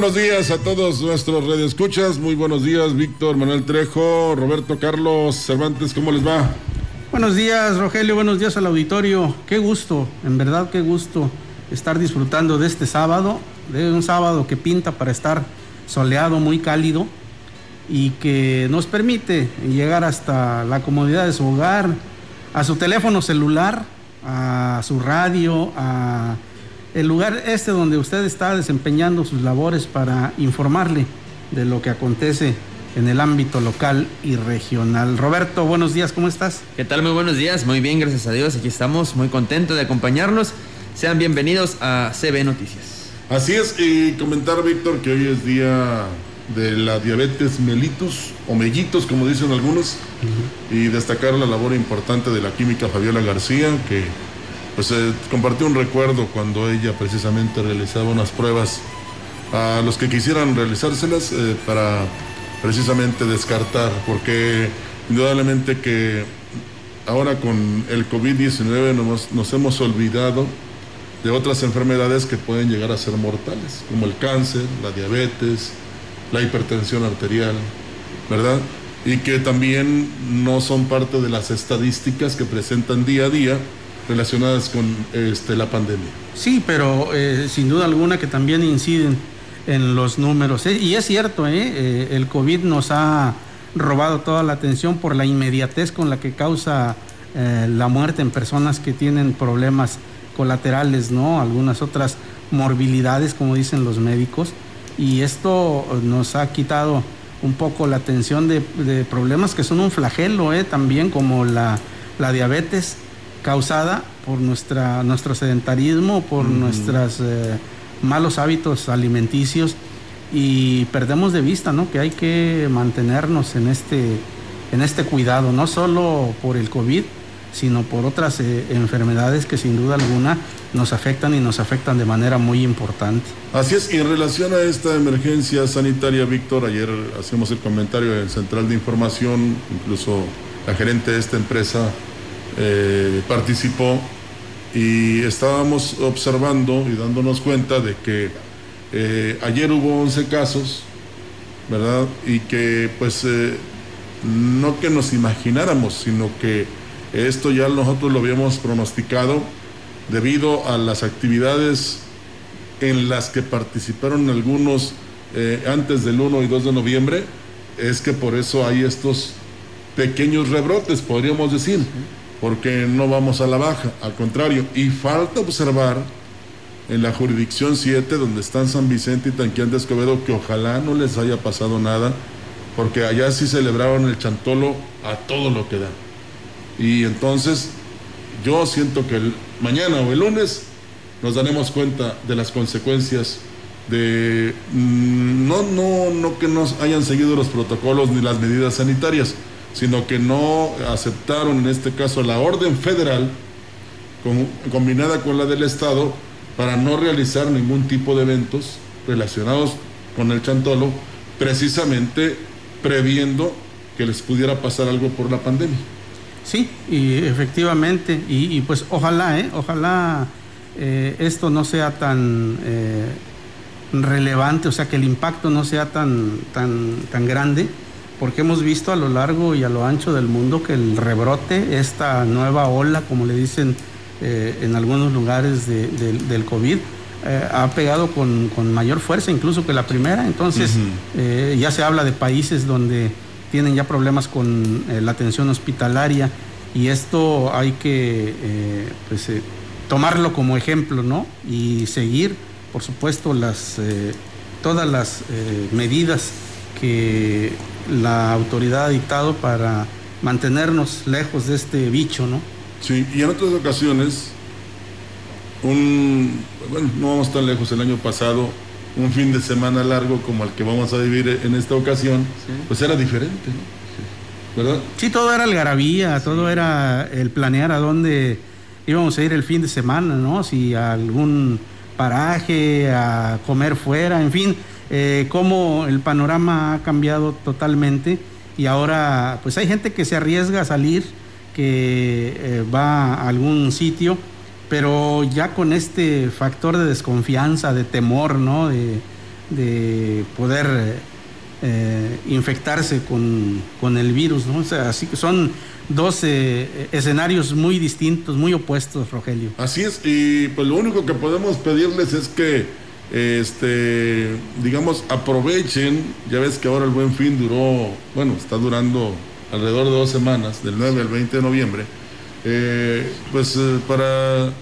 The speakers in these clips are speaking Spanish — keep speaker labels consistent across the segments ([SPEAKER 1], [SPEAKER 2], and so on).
[SPEAKER 1] Buenos días a todos nuestros radioescuchas. Muy buenos días, Víctor, Manuel Trejo, Roberto Carlos Cervantes, ¿cómo les va?
[SPEAKER 2] Buenos días, Rogelio, buenos días al auditorio. Qué gusto, en verdad qué gusto estar disfrutando de este sábado, de un sábado que pinta para estar soleado, muy cálido y que nos permite llegar hasta la comodidad de su hogar, a su teléfono celular, a su radio, a el lugar este donde usted está desempeñando sus labores para informarle de lo que acontece en el ámbito local y regional. Roberto, buenos días, ¿cómo estás?
[SPEAKER 3] ¿Qué tal? Muy buenos días, muy bien, gracias a Dios, aquí estamos, muy contentos de acompañarnos. Sean bienvenidos a CB Noticias.
[SPEAKER 1] Así es, y comentar, Víctor, que hoy es día de la diabetes mellitus o mellitos, como dicen algunos, y destacar la labor importante de la química Fabiola García, que pues eh, compartió un recuerdo cuando ella precisamente realizaba unas pruebas a los que quisieran realizárselas eh, para precisamente descartar, porque indudablemente que ahora con el COVID-19 nos, nos hemos olvidado de otras enfermedades que pueden llegar a ser mortales, como el cáncer, la diabetes, la hipertensión arterial, ¿verdad? Y que también no son parte de las estadísticas que presentan día a día relacionadas con este, la pandemia.
[SPEAKER 2] Sí, pero eh, sin duda alguna que también inciden en los números. ¿eh? Y es cierto, ¿eh? el COVID nos ha robado toda la atención por la inmediatez con la que causa la muerte en personas que tienen problemas colaterales, ¿no? Algunas otras morbilidades, como dicen los médicos. Y esto nos ha quitado un poco la atención de, problemas que son un flagelo, también como la, la diabetes, causada por nuestra, nuestro sedentarismo, por nuestros eh, malos hábitos alimenticios y perdemos de vista ¿no? que hay que mantenernos en este, en este cuidado, no solo por el COVID, sino por otras eh, enfermedades que sin duda alguna nos afectan y nos afectan de manera muy importante.
[SPEAKER 1] Así es, y en relación a esta emergencia sanitaria, Víctor, ayer hacemos el comentario en Central de Información, incluso la gerente de esta empresa eh, participó y estábamos observando y dándonos cuenta de que eh, ayer hubo 11 casos, ¿verdad? Y que pues eh, no que nos imagináramos, sino que esto ya nosotros lo habíamos pronosticado debido a las actividades en las que participaron algunos antes del 1 y 2 de noviembre, es que por eso hay estos pequeños rebrotes, podríamos decir porque no vamos a la baja, al contrario, y falta observar en la jurisdicción 7, donde están San Vicente y Tanquián de Escobedo, que ojalá no les haya pasado nada, porque allá sí celebraron el chantolo a todo lo que da. Y entonces yo siento que mañana o el lunes nos daremos cuenta de las consecuencias de mm, no, no, no que nos hayan seguido los protocolos ni las medidas sanitarias, sino que no aceptaron en este caso la orden federal combinada con la del Estado para no realizar ningún tipo de eventos relacionados con el chantolo, precisamente previendo que les pudiera pasar algo por la pandemia.
[SPEAKER 2] Sí, y efectivamente, y, pues ojalá, ¿eh? ojalá eh, esto no sea tan, eh, relevante, o sea, que el impacto no sea tan, tan, tan grande, porque hemos visto a lo largo y a lo ancho del mundo que el rebrote, esta nueva ola, como le dicen eh, en algunos lugares del COVID, eh, ha pegado con, mayor fuerza incluso que la primera. Entonces, eh, ya se habla de países donde tienen ya problemas con la atención hospitalaria y esto hay que pues, tomarlo como ejemplo, ¿no? Y seguir, por supuesto, las, todas las medidas que la autoridad ha dictado para mantenernos lejos de este bicho, ¿no?
[SPEAKER 1] Sí, y en otras ocasiones, un, bueno, no vamos tan lejos, el año pasado, un fin de semana largo como el que vamos a vivir en esta ocasión, pues era diferente, ¿no? ¿verdad?
[SPEAKER 2] Sí, todo era algarabía, todo era el planear a dónde íbamos a ir el fin de semana, ¿no? Si a algún paraje, a comer fuera, en fin, eh, cómo el panorama ha cambiado totalmente y ahora pues hay gente que se arriesga a salir, que eh, va a algún sitio, pero ya con este factor de desconfianza, de temor, ¿no? De, poder eh, infectarse con, el virus, ¿no? Así que son dos escenarios muy distintos, muy opuestos, Rogelio.
[SPEAKER 1] Así es, y pues lo único que podemos pedirles es que este, digamos, aprovechen, ya ves que ahora el buen fin duró, bueno, está durando alrededor de dos semanas, del 9 al 20 de noviembre, eh, pues eh, para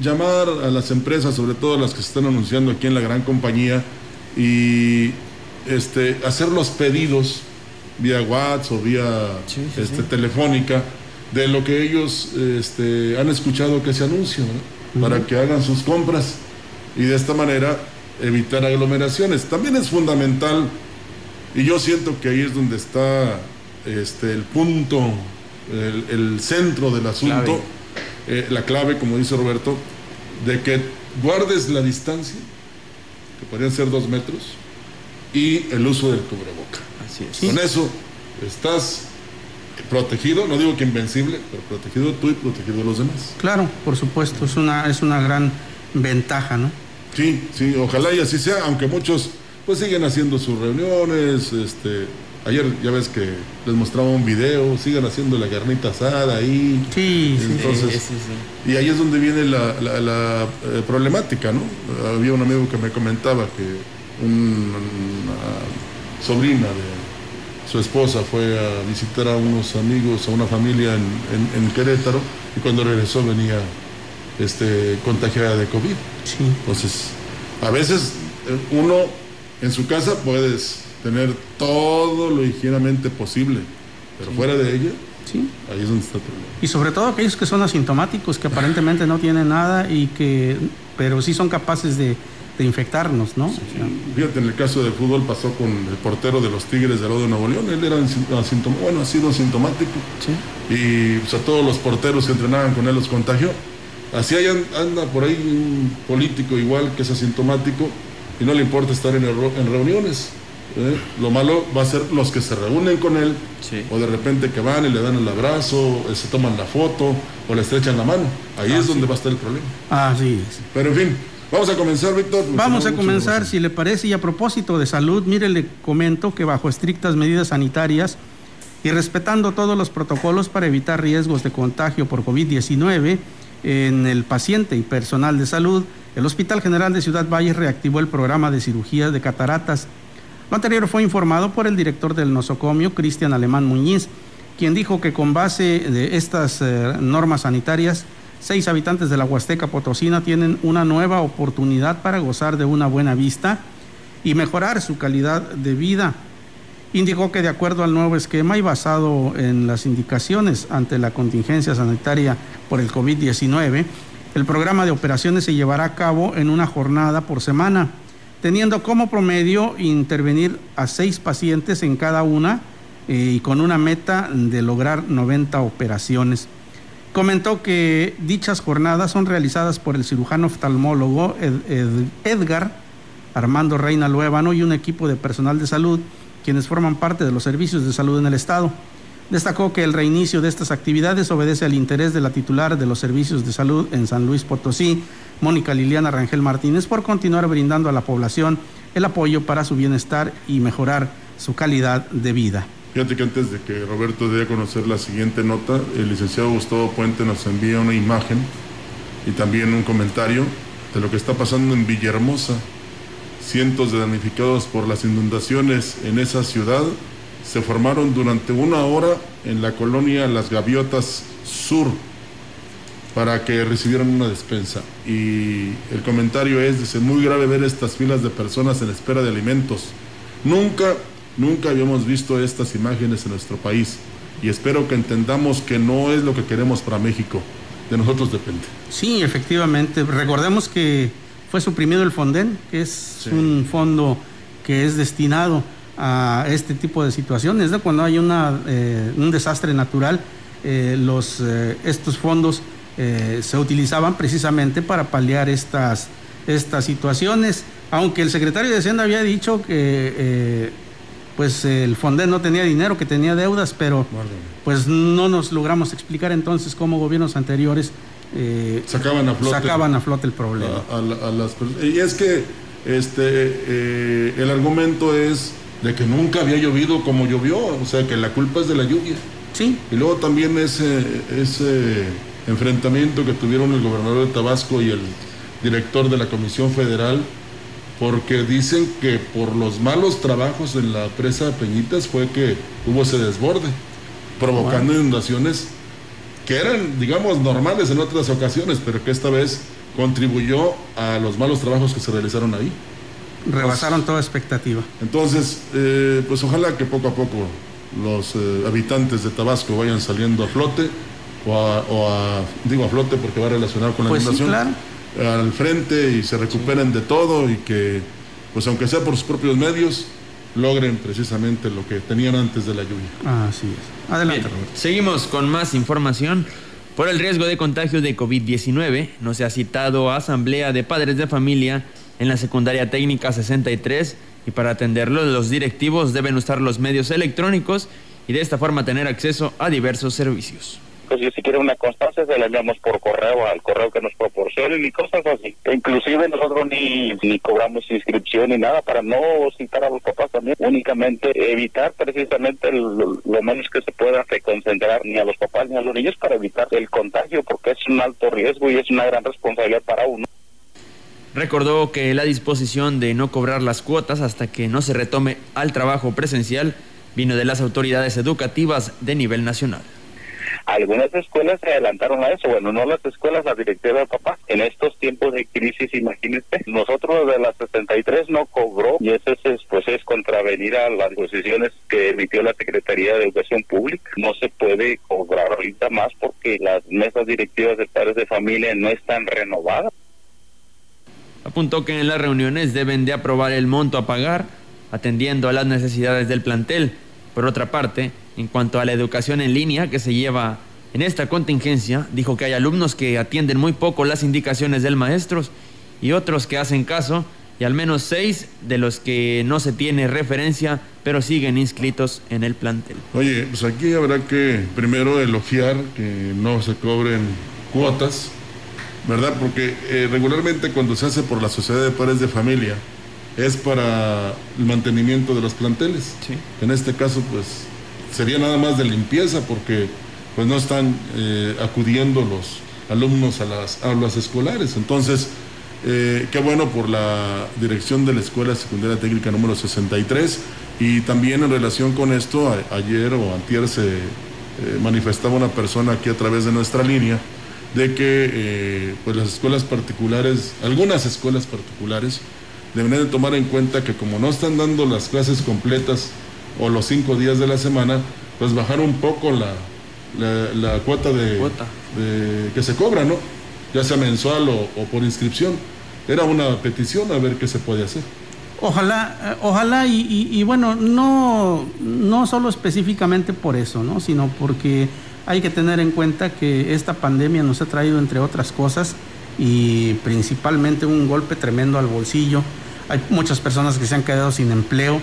[SPEAKER 1] llamar a las empresas, sobre todo las que se están anunciando aquí en la gran compañía, y este, hacer los pedidos vía WhatsApp o vía este, telefónica de lo que ellos este, han escuchado que se anuncia, para que hagan sus compras y de esta manera evitar aglomeraciones. También es fundamental, y yo siento que ahí es donde está este, el punto, el, centro del asunto, eh, la clave, como dice Roberto, de que guardes la distancia, que podrían ser dos metros, y el uso del cubreboca.
[SPEAKER 3] Así es.
[SPEAKER 1] Con eso estás protegido, no digo que invencible, pero protegido tú y protegido los demás.
[SPEAKER 2] Claro, por supuesto, es una, es una gran ventaja, ¿no?
[SPEAKER 1] Sí, sí, ojalá y así sea, aunque muchos pues siguen haciendo sus reuniones, este, ayer ya ves que les mostraba un video, siguen haciendo la carnita asada ahí.
[SPEAKER 2] Sí,
[SPEAKER 1] Entonces, sí, sí, Y ahí es donde viene la, la, eh, problemática, ¿no? Había un amigo que me comentaba que una sobrina de su esposa fue a visitar a unos amigos, a una familia en, en Querétaro, y cuando regresó venía este, contagiada de COVID. Entonces, a veces eh, uno en su casa puedes tener todo lo higienamente posible, pero fuera de ella,
[SPEAKER 2] sí.
[SPEAKER 1] ahí es donde está el problema.
[SPEAKER 2] Y sobre todo aquellos que son asintomáticos, que aparentemente no tienen nada y que, pero sí son capaces de, infectarnos, ¿no?
[SPEAKER 1] Fíjate, en el caso del fútbol pasó con el portero de los Tigres de de Nuevo León, él era asintomático, bueno, ha sido asintomático. Y pues, a todos los porteros que entrenaban con él los contagió. Así hay, anda por ahí un político igual que es asintomático y no le importa estar en, reuniones. ¿eh? Lo malo va a ser los que se reúnen con él o de repente que van y le dan el abrazo, eh, se toman la foto o le estrechan la mano. Ahí es donde va a estar el problema.
[SPEAKER 2] Así es.
[SPEAKER 1] Pero en fin, vamos a comenzar, Víctor.
[SPEAKER 2] Vamos a comenzar, si le parece, y a propósito de salud, mire, le comento que bajo estrictas medidas sanitarias y respetando todos los protocolos para evitar riesgos de contagio por COVID-19, en el paciente y personal de salud, el Hospital General de Ciudad Valle reactivó el programa de cirugías de cataratas. Lo anterior fue informado por el director del nosocomio, Cristian Alemán Muñiz, quien dijo que con base de estas eh, normas sanitarias, seis habitantes de la Huasteca Potosina tienen una nueva oportunidad para gozar de una buena vista y mejorar su calidad de vida indicó que de acuerdo al nuevo esquema y basado en las indicaciones ante la contingencia sanitaria por el COVID-19, el programa de operaciones se llevará a cabo en una jornada por semana, teniendo como promedio intervenir a seis pacientes en cada una eh, y con una meta de lograr 90 operaciones. Comentó que dichas jornadas son realizadas por el cirujano oftalmólogo Edgar Armando Reina Luébano y un equipo de personal de salud quienes forman parte de los servicios de salud en el Estado. Destacó que el reinicio de estas actividades obedece al interés de la titular de los servicios de salud en San Luis Potosí, Mónica Liliana Rangel Martínez, por continuar brindando a la población el apoyo para su bienestar y mejorar su calidad de vida.
[SPEAKER 1] Fíjate que antes de que Roberto dé a conocer la siguiente nota, el licenciado Gustavo Puente nos envía una imagen y también un comentario de lo que está pasando en Villahermosa. Cientos de damnificados por las inundaciones en esa ciudad se formaron durante una hora en la colonia Las Gaviotas Sur para que recibieran una despensa. Y el comentario es, dice, muy grave ver estas filas de personas en espera de alimentos. Nunca Nunca habíamos visto estas imágenes en nuestro país y espero que entendamos que no es lo que queremos para México. De nosotros depende.
[SPEAKER 2] Sí, efectivamente. Recordemos que fue suprimido el Fonden, que es un fondo que es destinado a este tipo de situaciones. de Cuando hay una, eh, un desastre natural, eh, los, eh, estos fondos se utilizaban precisamente para paliar estas, estas situaciones. Aunque el secretario de Hacienda había dicho que pues el Fonden no tenía dinero, que tenía deudas, pero pues no nos logramos explicar entonces cómo gobiernos anteriores
[SPEAKER 1] eh, sacaban, a flote,
[SPEAKER 2] sacaban a flote el problema.
[SPEAKER 1] y es que este eh, el argumento es de que nunca había llovido como llovió, o sea que la culpa es de la lluvia.
[SPEAKER 2] Sí.
[SPEAKER 1] Y luego también ese, ese enfrentamiento que tuvieron el gobernador de Tabasco y el director de la Comisión Federal porque dicen que por los malos trabajos en la presa de Peñitas fue que hubo ese desborde, provocando inundaciones que eran, digamos, normales en otras ocasiones, pero que esta vez contribuyó a los malos trabajos que se realizaron ahí.
[SPEAKER 2] Rebasaron toda expectativa.
[SPEAKER 1] Entonces, eh, pues ojalá que poco a poco los eh, habitantes de Tabasco vayan saliendo a flote, o a, digo a flote porque va relacionado con la
[SPEAKER 2] pues
[SPEAKER 1] inundación al frente y se recuperen de todo y que, pues aunque sea por sus propios medios, logren precisamente lo que tenían antes de la lluvia.
[SPEAKER 2] Así es. Adelante,
[SPEAKER 3] Seguimos con más información. Por el riesgo de contagio de COVID-19, no se ha citado a asamblea de padres de familia en la secundaria técnica 63 y para atenderlo los directivos deben usar los medios electrónicos y de esta forma tener acceso a diversos servicios
[SPEAKER 4] pues si quiere una constancia se la enviamos por correo al correo que nos proporcionen y cosas así. E inclusive nosotros ni, ni cobramos inscripción ni nada para no citar a los papás también, únicamente evitar precisamente lo, menos que se pueda reconcentrar ni a los papás ni a los niños para evitar el contagio porque es un alto riesgo y es una gran responsabilidad para uno.
[SPEAKER 3] Recordó que la disposición de no cobrar las cuotas hasta que no se retome al trabajo presencial vino de las autoridades educativas de nivel nacional.
[SPEAKER 4] Algunas escuelas se adelantaron a eso, bueno, no las escuelas, la directiva de papá. En estos tiempos de crisis, imagínate, nosotros de las 63 no cobró y eso es, pues es contravenir a las posiciones que emitió la Secretaría de Educación Pública. No se puede cobrar ahorita más porque las mesas directivas de padres de familia no están renovadas.
[SPEAKER 3] Apuntó que en las reuniones deben de aprobar el monto a pagar, atendiendo a las necesidades del plantel. Por otra parte, en cuanto a la educación en línea que se lleva en esta contingencia, dijo que hay alumnos que atienden muy poco las indicaciones del maestro y otros que hacen caso y al menos seis de los que no se tiene referencia pero siguen inscritos en el plantel.
[SPEAKER 1] Oye, pues aquí habrá que primero elogiar que no se cobren cuotas, ¿verdad? Porque eh, regularmente cuando se hace por la Sociedad de Padres de Familia es para el mantenimiento de los planteles. En este caso, pues sería nada más de limpieza porque pues no están eh, acudiendo los alumnos a las aulas escolares. Entonces, eh, qué bueno por la dirección de la Escuela Secundaria Técnica número 63 y también en relación con esto, ayer o antier se eh, manifestaba una persona aquí a través de nuestra línea de que pues las escuelas particulares, algunas escuelas particulares, deberían de tomar en cuenta que como no están dando las clases completas o los cinco días de la semana, pues bajar un poco la, la, cuota, de, que se cobra, ¿no? Ya sea mensual o, por inscripción. Era una petición a ver qué se puede hacer.
[SPEAKER 2] Ojalá, eh, ojalá y, y, bueno, no, no solo específicamente por eso, ¿no? Sino porque hay que tener en cuenta que esta pandemia nos ha traído, entre otras cosas, y principalmente un golpe tremendo al bolsillo hay muchas personas que se han quedado sin empleo,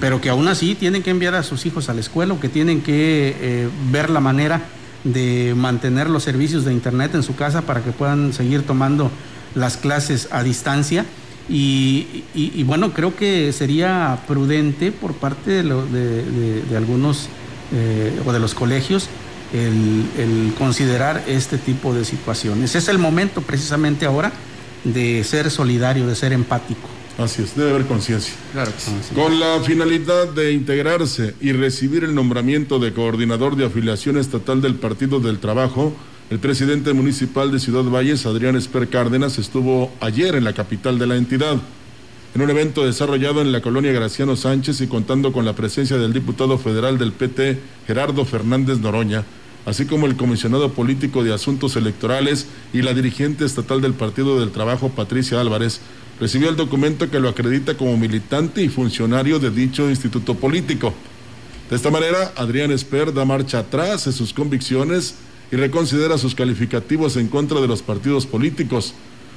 [SPEAKER 2] pero que aún así tienen que enviar a sus hijos a la escuela o que tienen que eh, ver la manera de mantener los servicios de internet en su casa para que puedan seguir tomando las clases a distancia. Y, bueno, creo que sería prudente por parte de, algunos eh, o de los colegios el, considerar este tipo de situaciones. Es el momento precisamente ahora de ser solidario, de ser empático.
[SPEAKER 1] Así es, debe haber conciencia. Claro Con la finalidad de integrarse y recibir el nombramiento de coordinador de afiliación estatal del Partido del Trabajo, el presidente municipal de Ciudad Valles, Adrián Esper Cárdenas, estuvo ayer en la capital de la entidad. En un evento desarrollado en la colonia Graciano Sánchez y contando con la presencia del diputado federal del PT, Gerardo Fernández Noroña, así como el comisionado político de asuntos electorales y la dirigente estatal del Partido del Trabajo, Patricia Álvarez, recibió el documento que lo acredita como militante y funcionario de dicho instituto político. De esta manera, Adrián Esper da marcha atrás en sus convicciones y reconsidera sus calificativos en contra de los partidos políticos,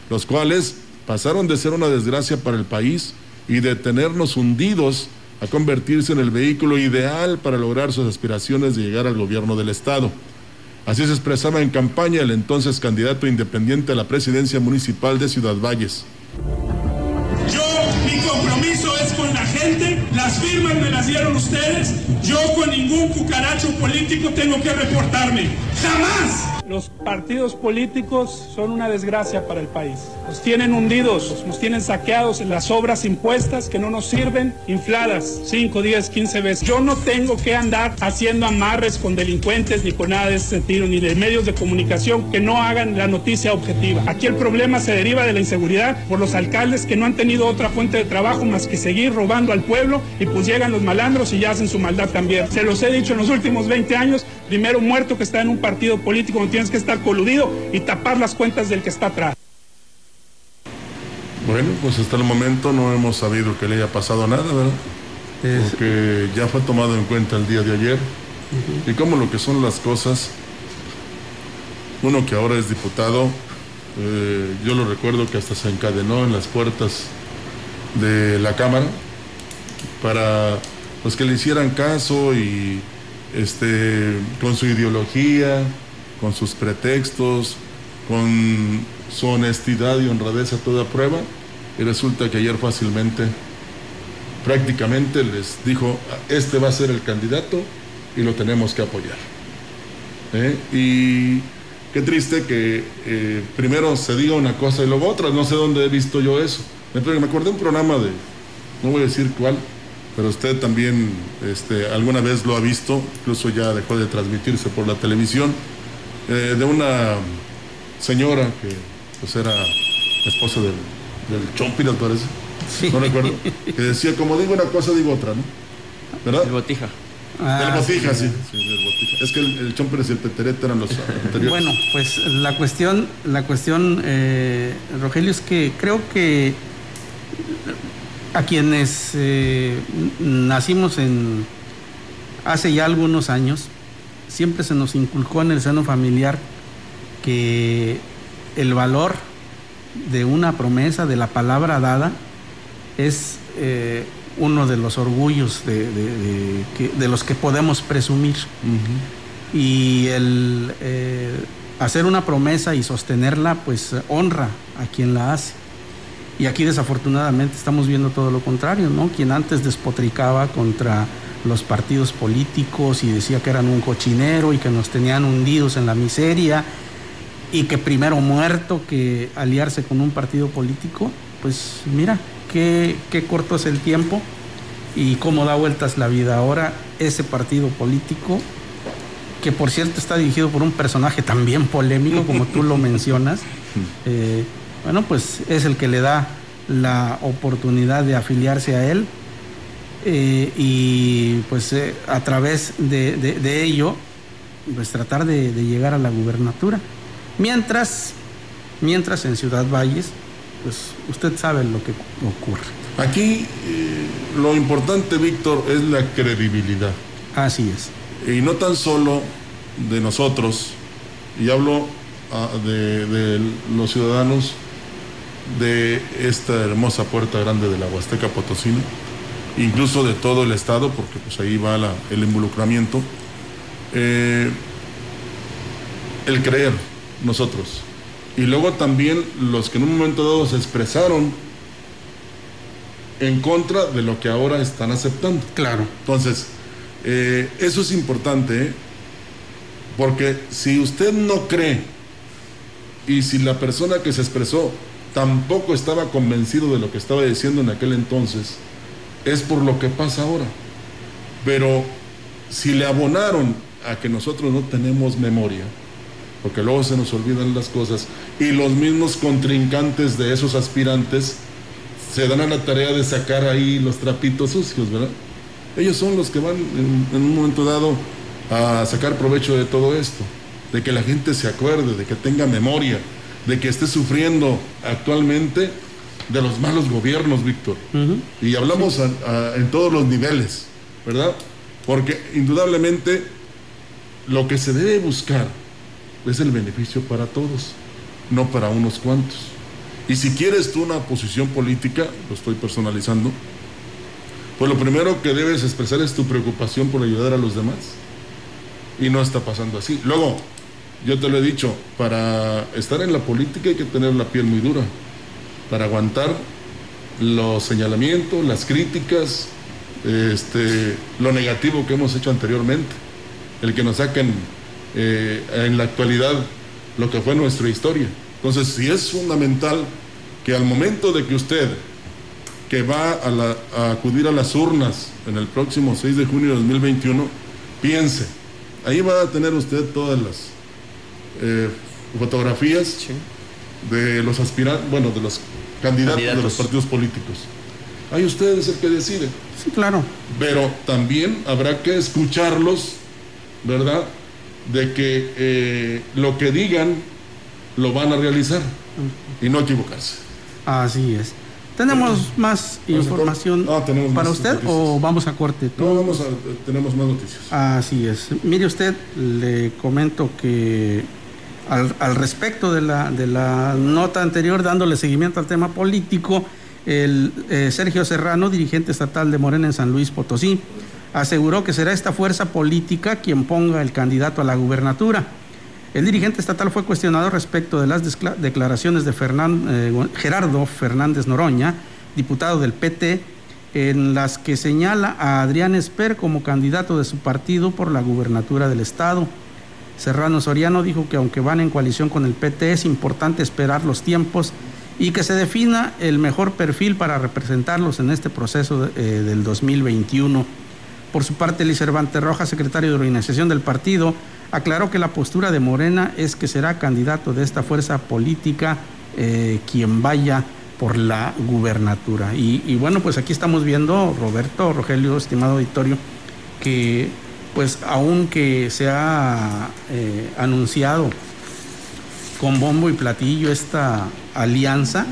[SPEAKER 1] los cuales pasaron de ser una desgracia para el país y de tenernos hundidos a convertirse en el vehículo ideal para lograr sus aspiraciones de llegar al gobierno del Estado. Así se expresaba en campaña el entonces candidato independiente a la presidencia municipal de Ciudad Valles.
[SPEAKER 5] Yo, mi compromiso es con la gente, las firmas me las dieron ustedes, yo con ningún cucaracho político tengo que reportarme. ¡Jamás! Los partidos políticos son una desgracia para el país. Nos tienen hundidos, nos tienen saqueados en las obras impuestas que no nos sirven, infladas 5, 10, 15 veces. Yo no tengo que andar haciendo amarres con delincuentes ni con nada de ese sentido, ni de medios de comunicación que no hagan la noticia objetiva. Aquí el problema se deriva de la inseguridad por los alcaldes que no han tenido otra fuente de trabajo más que seguir robando al pueblo y pues llegan los malandros y ya hacen su maldad también. Se los he dicho en los últimos 20 años, primero muerto que está en un partido político no tienes que estar coludido y tapar las cuentas del que está atrás.
[SPEAKER 1] Bueno, pues hasta el momento no hemos sabido que le haya pasado nada, ¿verdad? Porque ya fue tomado en cuenta el día de ayer. Y como lo que son las cosas, uno que ahora es diputado, eh, yo lo recuerdo que hasta se encadenó en las puertas de la Cámara para los que le hicieran caso y este, con su ideología, con sus pretextos, con su honestidad y honradez a toda prueba, y resulta que ayer fácilmente, prácticamente les dijo, este va a ser el candidato y lo tenemos que apoyar. ¿Eh? Y qué triste que eh, primero se diga una cosa y luego otra, no sé dónde he visto yo eso. Me, acordé de un programa de, no voy a decir cuál, pero usted también este, alguna vez lo ha visto, incluso ya dejó de transmitirse por la televisión, eh, de una señora que pues era esposa del, del Chompi, parece. No recuerdo. Que decía, como digo una cosa, digo otra, ¿no? ¿Verdad?
[SPEAKER 3] El botija.
[SPEAKER 1] Ah, botija, sí. Es que el, el Chomper y el Peterete eran los anteriores.
[SPEAKER 2] Bueno, pues la cuestión, la cuestión, eh, Rogelio, es que creo que a quienes eh, nacimos en hace ya algunos años, siempre se nos inculcó en el seno familiar que el valor de una promesa, de la palabra dada, es eh, uno de los orgullos de, los que podemos presumir. Y el eh, hacer una promesa y sostenerla, pues honra a quien la hace. Y aquí desafortunadamente estamos viendo todo lo contrario, ¿no? Quien antes despotricaba contra los partidos políticos y decía que eran un cochinero y que nos tenían hundidos en la miseria y que primero muerto que aliarse con un partido político, pues mira, qué, qué corto es el tiempo y cómo da vueltas la vida. Ahora ese partido político, que por cierto está dirigido por un personaje también polémico, como tú lo mencionas, eh, bueno, pues es el que le da la oportunidad de afiliarse a él eh, y pues eh, a través de, ello pues tratar de, llegar a la gubernatura. Mientras, mientras en Ciudad Valles, pues usted sabe lo que ocurre.
[SPEAKER 1] Aquí eh, lo importante, Víctor, es la credibilidad.
[SPEAKER 2] Así es.
[SPEAKER 1] Y no tan solo de nosotros, y hablo ah, de, los ciudadanos de esta hermosa puerta grande de la Huasteca Potosina, incluso de todo el Estado, porque pues ahí va el involucramiento, eh, el creer nosotros Y luego también los que en un momento dado se expresaron en contra de lo que ahora están aceptando.
[SPEAKER 2] Claro.
[SPEAKER 1] Entonces, eh, eso es importante, ¿eh? porque si usted no cree y si la persona que se expresó tampoco estaba convencido de lo que estaba diciendo en aquel entonces, es por lo que pasa ahora. Pero si le abonaron a que nosotros no tenemos memoria, porque luego se nos olvidan las cosas, y los mismos contrincantes de esos aspirantes se dan a la tarea de sacar ahí los trapitos sucios, ¿verdad? Ellos son los que van en, en un momento dado a sacar provecho de todo esto, de que la gente se acuerde, de que tenga memoria, de que esté sufriendo actualmente de los malos gobiernos, Víctor. Y hablamos a- a- en todos los niveles, ¿verdad? Porque indudablemente lo que se debe buscar es el beneficio para todos, no para unos cuantos. Y si quieres tú una posición política, lo estoy personalizando, pues lo primero que debes expresar es tu preocupación por ayudar a los demás. Y no está pasando así. Luego, yo te lo he dicho, para estar en la política hay que tener la piel muy dura, para aguantar los señalamientos, las críticas, este, lo negativo que hemos hecho anteriormente, el que nos saquen eh, en la actualidad lo que fue nuestra historia. Entonces, si es fundamental que al momento de que usted, que va a, la- a acudir a las urnas en el próximo 6 de junio de 2021, piense, ahí va a tener usted todas las eh, fotografías de los aspirantes, bueno, de los candidatos, de los partidos políticos. Ahí usted es el que decide.
[SPEAKER 2] Sí, claro.
[SPEAKER 1] Pero también habrá que escucharlos, ¿verdad? De que eh, lo que digan lo van a realizar y no equivocarse.
[SPEAKER 2] Así es. ¿Tenemos más información.
[SPEAKER 1] Ah, tenemos
[SPEAKER 2] para
[SPEAKER 1] más
[SPEAKER 2] usted
[SPEAKER 1] noticias.
[SPEAKER 2] o vamos a corte?
[SPEAKER 1] No, vamos a, tenemos más noticias.
[SPEAKER 2] Así es. Mire usted, le comento que al, respecto de la, de la nota anterior, dándole seguimiento al tema político, el eh, Sergio Serrano, dirigente estatal de Morena en San Luis Potosí, aseguró que será esta fuerza política quien ponga el candidato a la gubernatura. El dirigente estatal fue cuestionado respecto de las declaraciones de eh, Gerardo Fernández Noroña, diputado del PT, en las que señala a Adrián Esper como candidato de su partido por la gubernatura del Estado. Serrano Soriano dijo que aunque van en coalición con el PT es importante esperar los tiempos y que se defina el mejor perfil para representarlos en este proceso eh, del 2021. Por su parte, Luis Cervantes Rojas, secretario de organización del partido, aclaró que la postura de Morena es que será candidato de esta fuerza política eh, quien vaya por la gubernatura. Y, y bueno, pues aquí estamos viendo, Roberto, Rogelio, estimado auditorio, que pues aunque se ha eh, anunciado con bombo y platillo esta alianza,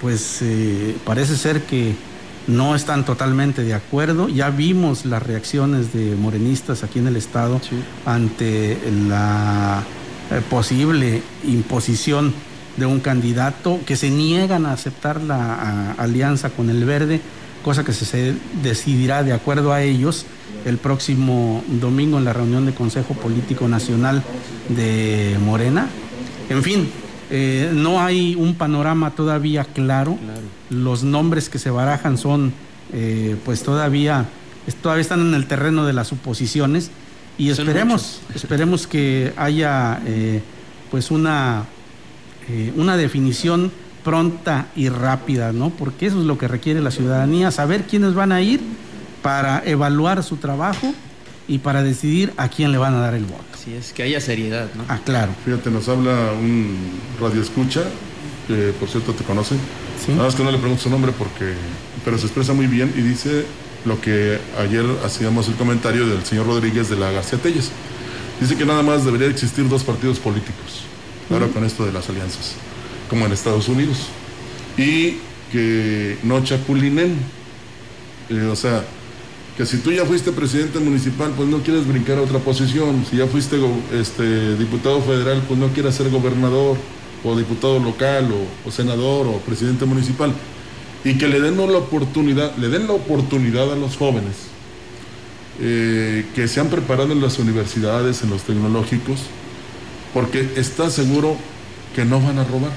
[SPEAKER 2] pues eh, parece ser que no están totalmente de acuerdo. Ya vimos las reacciones de morenistas aquí en el estado ante la eh, posible imposición de un candidato que se niegan a aceptar la a, alianza con el verde, cosa que se, decidirá de acuerdo a ellos el próximo domingo en la reunión de Consejo Político Nacional de Morena. En fin, eh, no hay un panorama todavía claro. Los nombres que se barajan son, eh, pues todavía, todavía están en el terreno de las suposiciones y esperemos, esperemos que haya, eh, pues una, una definición pronta y rápida, ¿no? Porque eso es lo que requiere la ciudadanía, saber quiénes van a ir para evaluar su trabajo y para decidir a quién le van a dar el voto.
[SPEAKER 3] Así es, que haya seriedad, ¿no?
[SPEAKER 2] Ah, claro.
[SPEAKER 1] Fíjate, nos habla un radio escucha, que por cierto te conoce.
[SPEAKER 2] Sí.
[SPEAKER 1] Nada más que no le pregunto su nombre porque, pero se expresa muy bien y dice lo que ayer hacíamos el comentario del señor Rodríguez de la García Telles. Dice que nada más debería existir dos partidos políticos, ahora con esto de las alianzas, como en Estados Unidos, y que no chapulinen, Eh, o sea, que si tú ya fuiste presidente municipal, pues no quieres brincar a otra posición. Si ya fuiste este, diputado federal, pues no quieras ser gobernador o diputado local o, o senador o presidente municipal. Y que le den la oportunidad, le den la oportunidad a los jóvenes eh, que se han preparado en las universidades, en los tecnológicos, porque está seguro que no van a robar.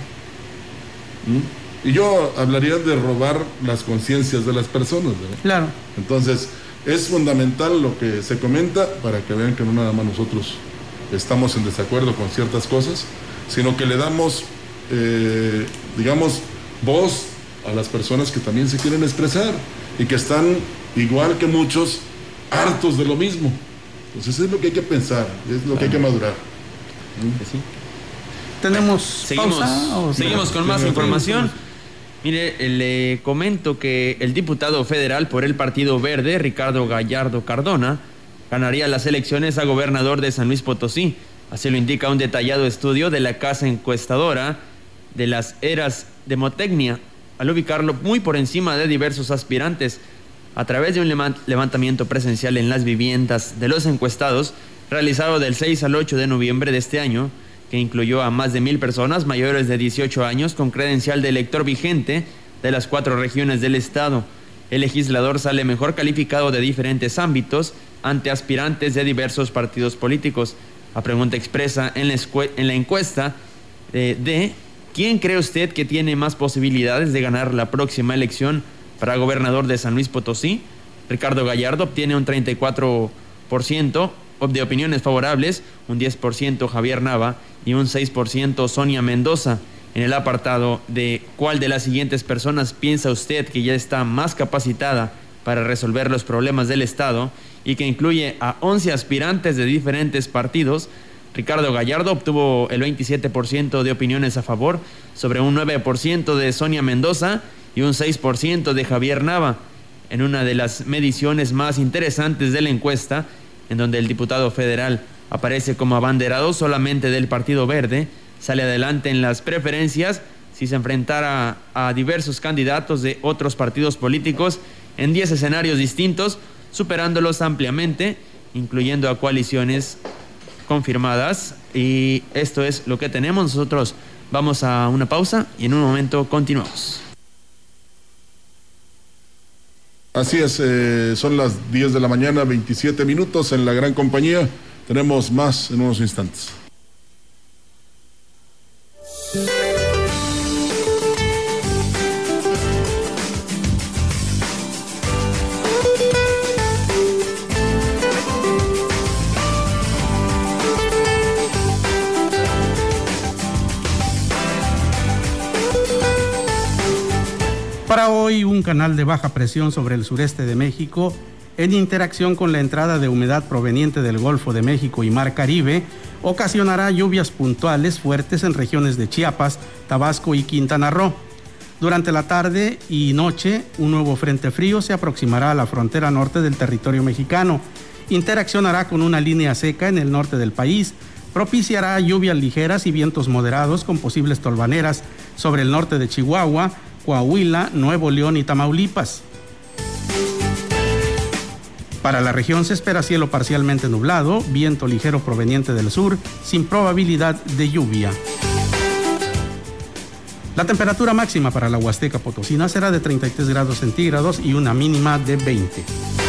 [SPEAKER 1] ¿Mm? Y yo hablaría de robar las conciencias de las personas.
[SPEAKER 2] Claro.
[SPEAKER 1] Entonces, es fundamental lo que se comenta para que vean que no nada más nosotros estamos en desacuerdo con ciertas cosas, sino que le damos, eh, digamos, voz a las personas que también se quieren expresar y que están, igual que muchos, hartos de lo mismo. Entonces es lo que hay que pensar, es lo que hay que madurar.
[SPEAKER 2] ¿Tenemos
[SPEAKER 3] seguimos,
[SPEAKER 2] pausa?
[SPEAKER 3] seguimos con más información. Mire, le comento que el diputado federal por el Partido Verde, Ricardo Gallardo Cardona, ganaría las elecciones a gobernador de San Luis Potosí. Así lo indica un detallado estudio de la casa encuestadora de las eras de Motecnia, al ubicarlo muy por encima de diversos aspirantes. A través de un levantamiento presencial en las viviendas de los encuestados, realizado del 6 al 8 de noviembre de este año, que incluyó a más de mil personas mayores de 18 años con credencial de elector vigente de las cuatro regiones del Estado. El legislador sale mejor calificado de diferentes ámbitos ante aspirantes de diversos partidos políticos. A pregunta expresa en la, encuesta de, de ¿quién cree usted que tiene más posibilidades de ganar la próxima elección para gobernador de San Luis Potosí? Ricardo Gallardo obtiene un 34% de opiniones favorables, un 10% Javier Nava y un 6% Sonia Mendoza. En el apartado de cuál de las siguientes personas piensa usted que ya está más capacitada para resolver los problemas del Estado y que incluye a 11 aspirantes de diferentes partidos, Ricardo Gallardo obtuvo el 27% de opiniones a favor, sobre un 9% de Sonia Mendoza y un 6% de Javier Nava. En una de las mediciones más interesantes de la encuesta, en donde el diputado federal aparece como abanderado solamente del Partido Verde, sale adelante en las preferencias si se enfrentara a diversos candidatos de otros partidos políticos en 10 escenarios distintos, superándolos ampliamente, incluyendo a coaliciones confirmadas. Y esto es lo que tenemos. Nosotros vamos a una pausa y en un momento continuamos.
[SPEAKER 1] Así es, eh, son las 10 de la mañana, 27 minutos en la gran compañía. Tenemos más en unos instantes.
[SPEAKER 2] Para hoy, un canal de baja presión sobre el sureste de México, en interacción con la entrada de humedad proveniente del Golfo de México y Mar Caribe, ocasionará lluvias puntuales fuertes en regiones de Chiapas, Tabasco y Quintana Roo. Durante la tarde y noche, un nuevo frente frío se aproximará a la frontera norte del territorio mexicano. Interaccionará con una línea seca en el norte del país, propiciará lluvias ligeras y vientos moderados con posibles tolvaneras sobre el norte de Chihuahua, Coahuila, Nuevo León y Tamaulipas. Para la región se espera cielo parcialmente nublado, viento ligero proveniente del sur, sin probabilidad de lluvia. La temperatura máxima para la Huasteca Potosina será de 33 grados centígrados y una mínima de 20.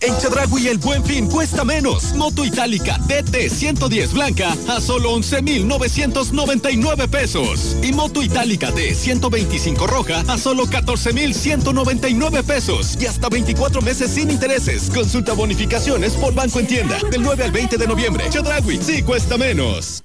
[SPEAKER 6] En Chedragui el buen fin cuesta menos. Moto itálica DT 110 blanca a solo 11,999 pesos. Y moto itálica D 125 roja a solo 14,199 pesos. Y hasta 24 meses sin intereses. Consulta bonificaciones por Banco en Tienda. Del 9 al 20 de noviembre. Chedragui sí cuesta menos.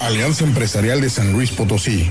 [SPEAKER 7] Alianza Empresarial de San Luis Potosí.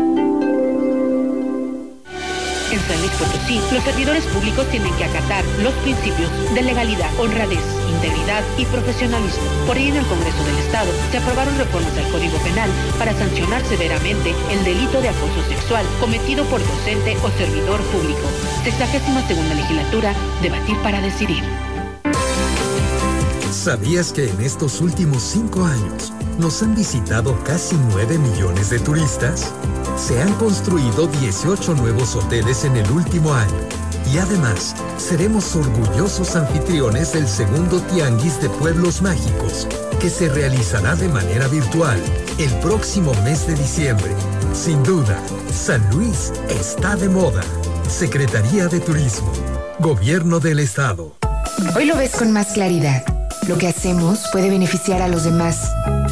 [SPEAKER 8] En San Luis Potosí, los servidores públicos tienen que acatar los principios de legalidad, honradez, integridad y profesionalismo. Por ello, en el Congreso del Estado se aprobaron reformas al Código Penal para sancionar severamente el delito de acoso sexual cometido por docente o servidor público. Sexagésima segunda legislatura, debatir para decidir.
[SPEAKER 9] ¿Sabías que en estos últimos cinco años nos han visitado casi 9 millones de turistas? Se han construido 18 nuevos hoteles en el último año. Y además, seremos orgullosos anfitriones del segundo Tianguis de Pueblos Mágicos, que se realizará de manera virtual el próximo mes de diciembre. Sin duda, San Luis está de moda. Secretaría de Turismo, Gobierno del Estado.
[SPEAKER 10] Hoy lo ves con más claridad. Lo que hacemos puede beneficiar a los demás.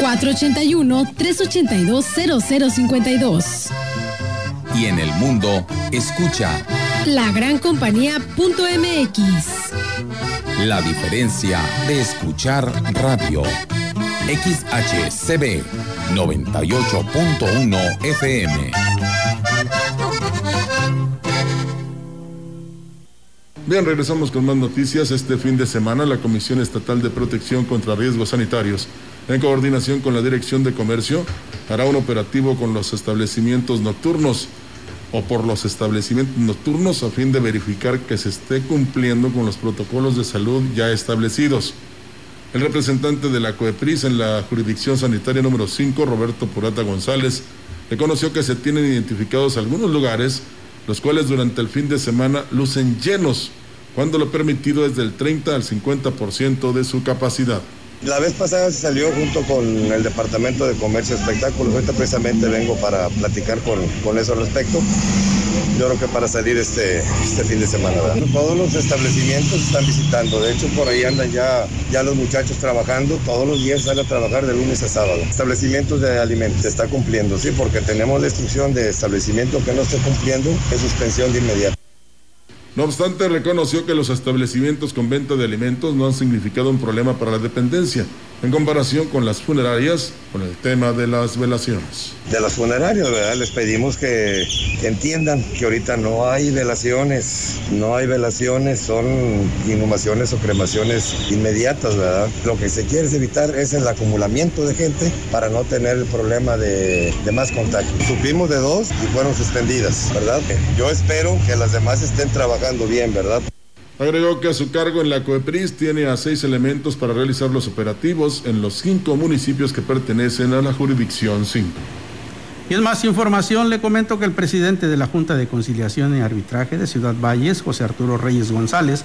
[SPEAKER 11] 481-382-0052.
[SPEAKER 12] Y en el mundo, escucha
[SPEAKER 11] La Gran Compañía.mx.
[SPEAKER 12] la diferencia de escuchar radio. XHCB 98.1 FM.
[SPEAKER 1] Bien, regresamos con más noticias. Este fin de semana, la Comisión Estatal de Protección contra Riesgos Sanitarios, en coordinación con la Dirección de Comercio, hará un operativo con los establecimientos nocturnos o por los establecimientos nocturnos a fin de verificar que se esté cumpliendo con los protocolos de salud ya establecidos. El representante de la COEPRIS en la jurisdicción sanitaria número 5, Roberto Purata González, reconoció que se tienen identificados algunos lugares, los cuales durante el fin de semana lucen llenos, cuando lo permitido es del 30 al 50% de su capacidad.
[SPEAKER 13] La vez pasada se salió junto con el Departamento de Comercio y Espectáculos. Ahorita precisamente vengo para platicar con, con eso al respecto. yo creo que para salir este, este fin de semana. Todos los establecimientos están visitando, de hecho por ahí andan ya, ya los muchachos trabajando, todos los días salen a trabajar de lunes a sábado. Establecimientos de alimentos, se está cumpliendo, sí, porque tenemos destrucción de establecimiento que no esté cumpliendo, es suspensión de inmediato.
[SPEAKER 1] No obstante, reconoció que los establecimientos con venta de alimentos no han significado un problema para la dependencia en comparación con las funerarias con el tema de las velaciones.
[SPEAKER 13] De las funerarias, ¿verdad? Les pedimos que entiendan que ahorita no hay velaciones, no hay velaciones, son inhumaciones o cremaciones inmediatas, ¿verdad? Lo que se quiere evitar es el acumulamiento de gente para no tener el problema de, de más contacto. Supimos de dos y fueron suspendidas, ¿verdad? Yo espero que las demás estén trabajando bien, ¿verdad?
[SPEAKER 1] Agregó que a su cargo en la COEPRIS tiene a seis elementos para realizar los operativos en los cinco municipios que pertenecen a la jurisdicción 5.
[SPEAKER 2] Y en más información, le comento que el presidente de la Junta de Conciliación y Arbitraje de Ciudad Valles, José Arturo Reyes González,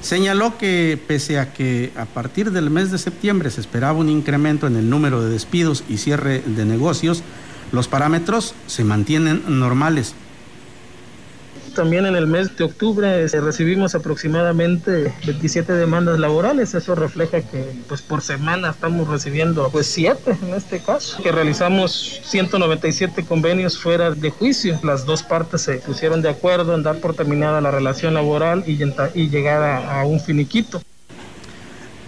[SPEAKER 2] señaló que pese a que a partir del mes de septiembre se esperaba un incremento en el número de despidos y cierre de negocios, los parámetros se mantienen normales
[SPEAKER 14] también en el mes de octubre eh, recibimos aproximadamente 27 demandas laborales. Eso refleja que pues por semana estamos recibiendo pues 7 en este caso. Que realizamos 197 convenios fuera de juicio. Las dos partes se pusieron de acuerdo en dar por terminada la relación laboral y, y llegar a, a un finiquito.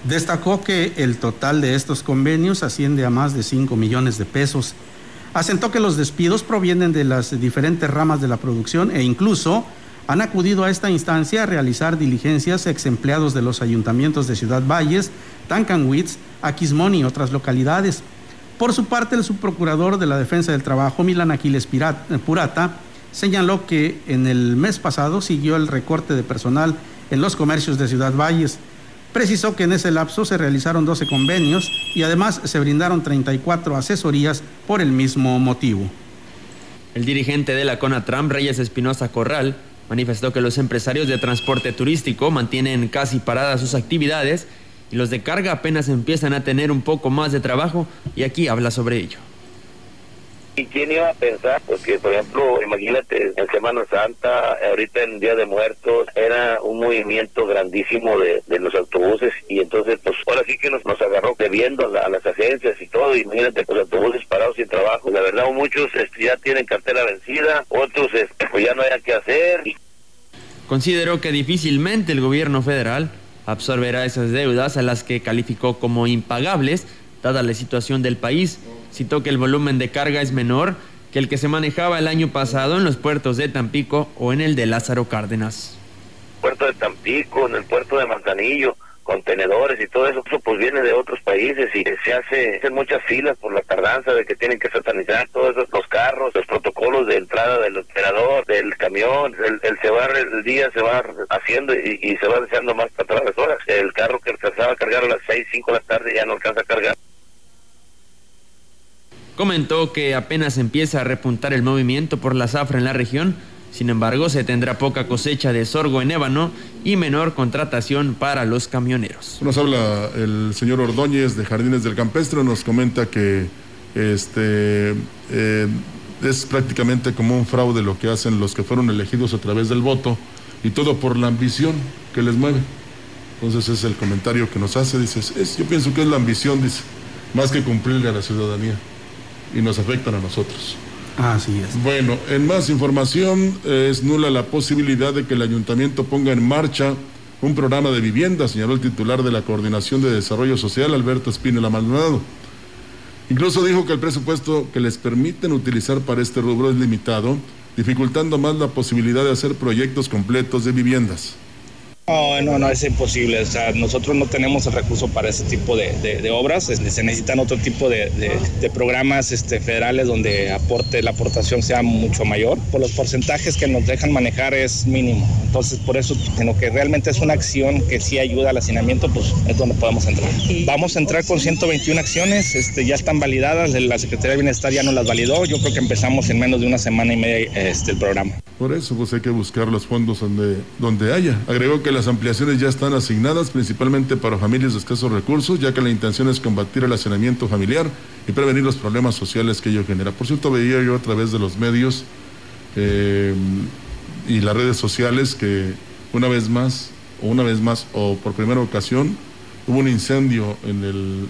[SPEAKER 2] Destacó que el total de estos convenios asciende a más de 5 millones de pesos Asentó que los despidos provienen de las diferentes ramas de la producción e incluso han acudido a esta instancia a realizar diligencias ex empleados de los ayuntamientos de Ciudad Valles, Tancanwitz, Aquismón y otras localidades. Por su parte, el subprocurador de la Defensa del Trabajo, Milan Aquiles Purata, señaló que en el mes pasado siguió el recorte de personal en los comercios de Ciudad Valles Precisó que en ese lapso se realizaron 12 convenios y además se brindaron 34 asesorías por el mismo motivo.
[SPEAKER 3] El dirigente de la CONATRAM, Reyes Espinosa Corral, manifestó que los empresarios de transporte turístico mantienen casi paradas sus actividades y los de carga apenas empiezan a tener un poco más de trabajo y aquí habla sobre ello.
[SPEAKER 4] ¿Y quién iba a pensar? Porque, por ejemplo, imagínate, en Semana Santa, ahorita en Día de Muertos, era un movimiento grandísimo de, los autobuses y entonces, pues ahora sí que nos, nos agarró debiendo a, las agencias y todo. Imagínate, los autobuses parados sin trabajo. La verdad, muchos este, ya tienen cartera vencida, otros este, pues ya no hay que hacer.
[SPEAKER 3] Consideró que difícilmente el gobierno federal absorberá esas deudas a las que calificó como impagables, dada la situación del país que el volumen de carga es menor que el que se manejaba el año pasado en los puertos de Tampico o en el de Lázaro Cárdenas.
[SPEAKER 4] Puerto de Tampico, en el puerto de Manzanillo, contenedores y todo eso, eso pues viene de otros países y se hace, hacen muchas filas por la tardanza de que tienen que satanizar todos esos, los carros, los protocolos de entrada del operador, del camión, el, se va, el día se va haciendo y, se va deseando más para todas las horas. El carro que alcanzaba a cargar a las 6, 5 de la tarde ya no alcanza a cargar.
[SPEAKER 3] Comentó que apenas empieza a repuntar el movimiento por la zafra en la región, sin embargo se tendrá poca cosecha de sorgo en ébano y menor contratación para los camioneros.
[SPEAKER 1] Nos habla el señor Ordóñez de Jardines del Campestre, nos comenta que este eh, es prácticamente como un fraude lo que hacen los que fueron elegidos a través del voto y todo por la ambición que les mueve. Entonces es el comentario que nos hace, dice, es, yo pienso que es la ambición, dice, más que cumplirle a la ciudadanía y nos afectan a nosotros.
[SPEAKER 2] Así es.
[SPEAKER 1] Bueno, en más información, es nula la posibilidad de que el ayuntamiento ponga en marcha un programa de vivienda, señaló el titular de la Coordinación de Desarrollo Social, Alberto Espínela Maldonado. Incluso dijo que el presupuesto que les permiten utilizar para este rubro es limitado, dificultando más la posibilidad de hacer proyectos completos de viviendas.
[SPEAKER 15] No, no, no, es imposible. O sea, nosotros no tenemos el recurso para ese tipo de, de, obras. Se necesitan otro tipo de, de, programas este, federales donde aporte, la aportación sea mucho mayor. Por los porcentajes que nos dejan manejar es mínimo. Entonces, por eso, en lo que realmente es una acción que sí ayuda al hacinamiento, pues es donde podemos entrar. Vamos a entrar con 121 acciones, este, ya están validadas. La Secretaría de Bienestar ya nos las validó. Yo creo que empezamos en menos de una semana y media este, el programa.
[SPEAKER 1] Por eso, pues hay que buscar los fondos donde, donde haya. Agregó que las ampliaciones ya están asignadas principalmente para familias de escasos recursos, ya que la intención es combatir el hacinamiento familiar y prevenir los problemas sociales que ello genera. Por cierto, veía yo a través de los medios eh, y las redes sociales que una vez más, o una vez más, o por primera ocasión, hubo un incendio en el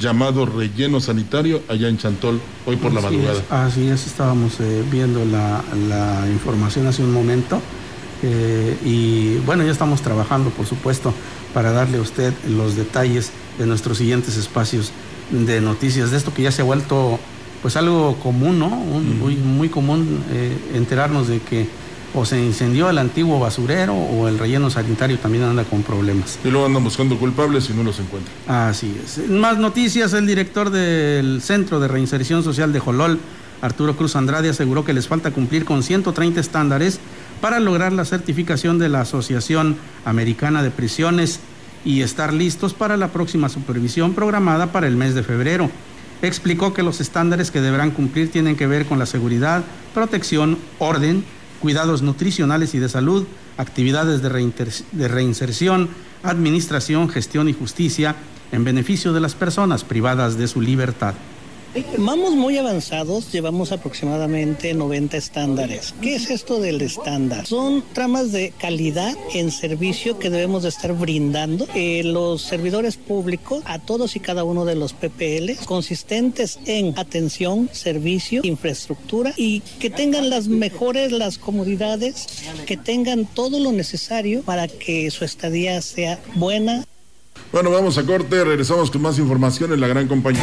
[SPEAKER 1] llamado relleno sanitario allá en Chantol, hoy por la madrugada.
[SPEAKER 2] así es, estábamos eh, viendo la, la, información hace un momento. Eh, y bueno, ya estamos trabajando, por supuesto, para darle a usted los detalles de nuestros siguientes espacios de noticias, de esto que ya se ha vuelto pues algo común, ¿no? muy, muy común eh, enterarnos de que o se incendió el antiguo basurero o el relleno sanitario también anda con problemas.
[SPEAKER 1] Y luego andan buscando culpables y no los encuentran.
[SPEAKER 2] Así es. Más noticias, el director del Centro de Reinserción Social de Jolol, Arturo Cruz Andrade, aseguró que les falta cumplir con 130 estándares para lograr la certificación de la Asociación Americana de Prisiones y estar listos para la próxima supervisión programada para el mes de febrero. Explicó que los estándares que deberán cumplir tienen que ver con la seguridad, protección, orden, cuidados nutricionales y de salud, actividades de, reinserción, administración, gestión y justicia en beneficio de las personas privadas de su libertad.
[SPEAKER 16] Vamos muy avanzados, llevamos aproximadamente 90 estándares. ¿Qué es esto del estándar? Son tramas de calidad en servicio que debemos de estar brindando eh, los servidores públicos a todos y cada uno de los PPL, consistentes en atención, servicio, infraestructura y que tengan las mejores, las comodidades, que tengan todo lo necesario para que su estadía sea buena.
[SPEAKER 1] Bueno, vamos a corte, regresamos con más información en la gran compañía.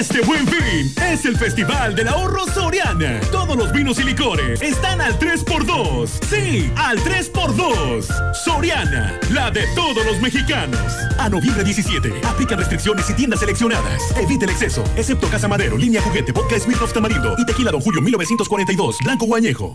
[SPEAKER 17] Este buen fin es el Festival del Ahorro Soriana. Todos los vinos y licores están al 3x2. Sí, al 3x2. Soriana, la de todos los mexicanos. A noviembre 17, aplica restricciones y tiendas seleccionadas. Evite el exceso, excepto Casa Madero, Línea Juguete, Vodka Smirnoff Tamarindo y Tequila Don Julio 1942, Blanco Guañejo.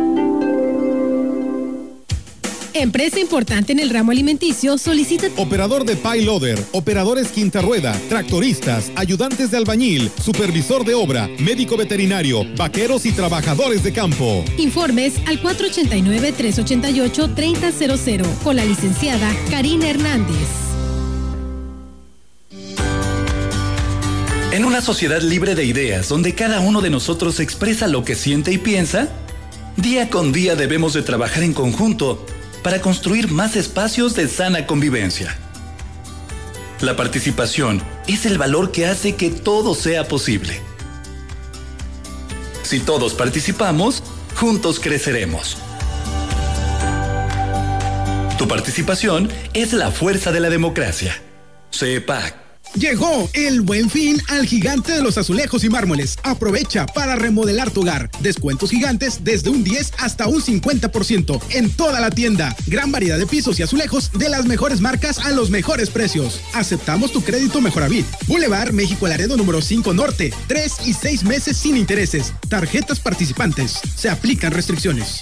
[SPEAKER 11] Empresa importante en el ramo alimenticio solicita.
[SPEAKER 6] Operador de loader, operadores quinta rueda, tractoristas, ayudantes de albañil, supervisor de obra, médico veterinario, vaqueros y trabajadores de campo.
[SPEAKER 11] Informes al 489-388-3000 con la licenciada Karina Hernández.
[SPEAKER 18] En una sociedad libre de ideas, donde cada uno de nosotros expresa lo que siente y piensa, día con día debemos de trabajar en conjunto para construir más espacios de sana convivencia. La participación es el valor que hace que todo sea posible. Si todos participamos, juntos creceremos. Tu participación es la fuerza de la democracia. CEPAC.
[SPEAKER 19] Llegó el buen fin al gigante de los azulejos y mármoles. Aprovecha para remodelar tu hogar. Descuentos gigantes desde un 10 hasta un 50% en toda la tienda. Gran variedad de pisos y azulejos de las mejores marcas a los mejores precios. Aceptamos tu crédito Mejoravit. Boulevard México Laredo número 5 Norte. 3 y 6 meses sin intereses. Tarjetas participantes. Se aplican restricciones.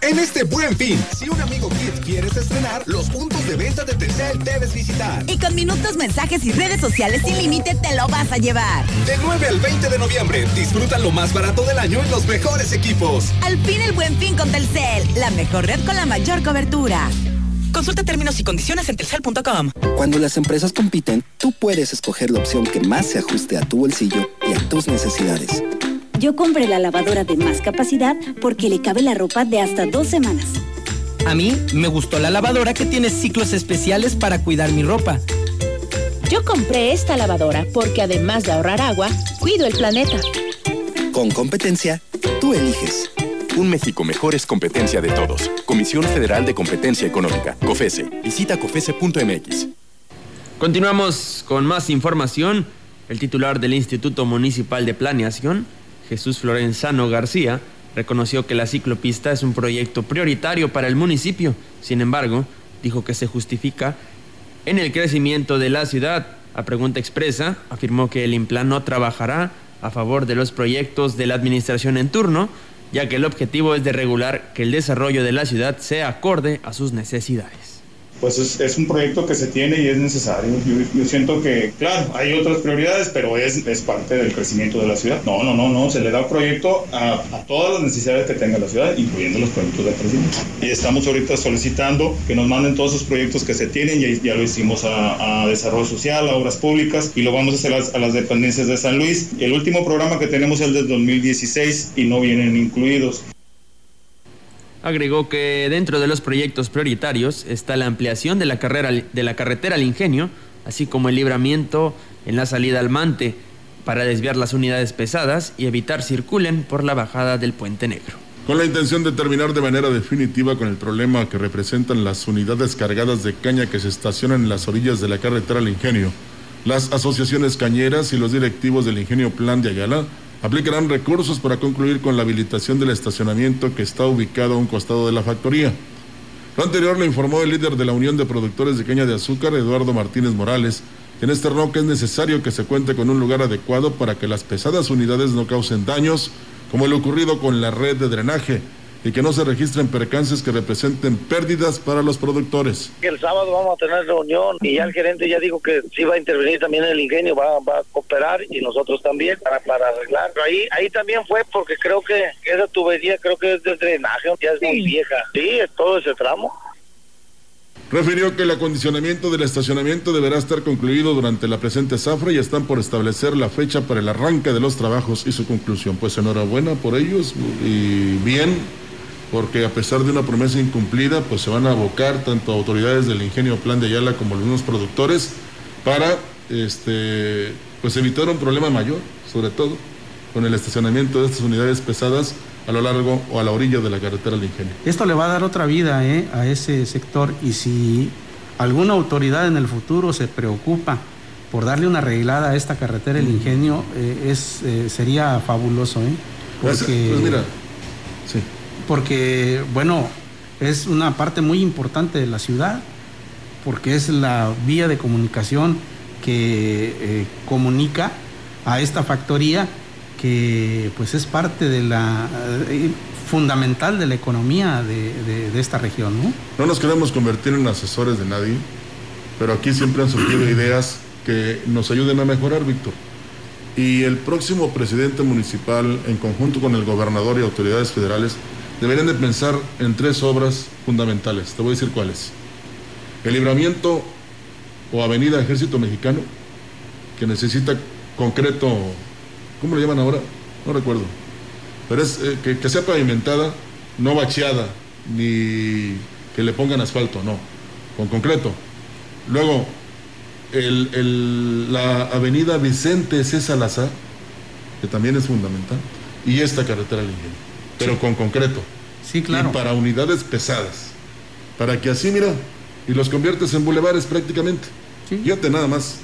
[SPEAKER 19] En este buen fin, si un amigo Kit quieres estrenar, los puntos de venta de Telcel debes visitar.
[SPEAKER 20] Y con minutos, mensajes y redes sociales sin límite te lo vas a llevar.
[SPEAKER 19] De 9 al 20 de noviembre, disfruta lo más barato del año en los mejores equipos.
[SPEAKER 20] Al fin el buen fin con Telcel, la mejor red con la mayor cobertura. Consulta términos y condiciones en telcel.com.
[SPEAKER 21] Cuando las empresas compiten, tú puedes escoger la opción que más se ajuste a tu bolsillo y a tus necesidades.
[SPEAKER 22] Yo compré la lavadora de más capacidad porque le cabe la ropa de hasta dos semanas.
[SPEAKER 19] A mí me gustó la lavadora que tiene ciclos especiales para cuidar mi ropa.
[SPEAKER 23] Yo compré esta lavadora porque además de ahorrar agua, cuido el planeta.
[SPEAKER 21] Con competencia, tú eliges.
[SPEAKER 24] Un México mejor es competencia de todos. Comisión Federal de Competencia Económica, COFESE. Visita COFESE.mx.
[SPEAKER 3] Continuamos con más información. El titular del Instituto Municipal de Planeación, Jesús Florenzano García, reconoció que la ciclopista es un proyecto prioritario para el municipio. Sin embargo, dijo que se justifica en el crecimiento de la ciudad. A pregunta expresa, afirmó que el Implan no trabajará a favor de los proyectos de la administración en turno, ya que el objetivo es de regular que el desarrollo de la ciudad sea acorde a sus necesidades
[SPEAKER 15] pues es, un proyecto que se tiene y es necesario. Yo, siento que, claro, hay otras prioridades, pero es, es parte del crecimiento de la ciudad. No, no, no, no, se le da proyecto a, todas las necesidades que tenga la ciudad, incluyendo los proyectos de crecimiento. Y estamos ahorita solicitando que nos manden todos esos proyectos que se tienen, y ya lo hicimos a, desarrollo social, a obras públicas, y lo vamos a hacer a, a las dependencias de San Luis. El último programa que tenemos es el del 2016 y no vienen incluidos.
[SPEAKER 3] Agregó que dentro de los proyectos prioritarios está la ampliación de la, carretera al ingenio, así como el libramiento en la salida al Mante para desviar las unidades pesadas y evitar circulen por la bajada del Puente Negro.
[SPEAKER 1] Con la intención de terminar de manera definitiva con el problema que representan las unidades cargadas de caña que se estacionan en las orillas de la carretera al ingenio, las asociaciones cañeras y los directivos del ingenio Plan de Ayala aplicarán recursos para concluir con la habilitación del estacionamiento que está ubicado a un costado de la factoría. Lo anterior lo informó el líder de la Unión de Productores de Caña de Azúcar, Eduardo Martínez Morales, quien externó que es necesario que se cuente con un lugar adecuado para que las pesadas unidades no causen daños, como el ocurrido con la red de drenaje, y que no se registren percances que representen pérdidas para los productores.
[SPEAKER 25] El sábado vamos a tener reunión y ya el gerente ya dijo que sí va a intervenir también el ingenio, va, va a cooperar y nosotros también para, para arreglar. Pero ahí, ahí también fue porque creo que esa tubería creo que es de drenaje, ya es muy vieja. Sí, es todo ese tramo.
[SPEAKER 1] Refirió que el acondicionamiento del estacionamiento deberá estar concluido durante la presente zafra y están por establecer la fecha para el arranque de los trabajos y su conclusión. Pues enhorabuena por ellos y bien porque a pesar de una promesa incumplida, pues se van a abocar tanto autoridades del Ingenio Plan de Ayala como algunos productores para este, pues evitar un problema mayor, sobre todo con el estacionamiento de estas unidades pesadas a lo largo o a la orilla de la carretera del Ingenio.
[SPEAKER 2] Esto le va a dar otra vida ¿eh? a ese sector y si alguna autoridad en el futuro se preocupa por darle una arreglada a esta carretera del Ingenio, eh, es, eh, sería fabuloso. ¿eh?
[SPEAKER 1] Porque... Pues, pues mira,
[SPEAKER 2] porque, bueno, es una parte muy importante de la ciudad, porque es la vía de comunicación que eh, comunica a esta factoría que pues es parte de la eh, fundamental de la economía de, de, de, esta región, ¿no?
[SPEAKER 1] No nos queremos convertir en asesores de nadie, pero aquí siempre han surgido ideas que nos ayuden a mejorar, Víctor. Y el próximo presidente municipal, en conjunto con el gobernador y autoridades federales, deberían de pensar en tres obras fundamentales. Te voy a decir cuáles. El libramiento o avenida Ejército Mexicano, que necesita concreto, ¿cómo lo llaman ahora? No recuerdo. Pero es eh, que, sea pavimentada, no bacheada, ni que le pongan asfalto, no, con concreto. Luego, el, la avenida Vicente C. Salazar, que también es fundamental, y esta carretera lineal pero sí. con concreto.
[SPEAKER 2] Sí, claro.
[SPEAKER 1] Y para unidades pesadas. Para que así, mira, y los conviertes en bulevares prácticamente. Sí. Fíjate nada más.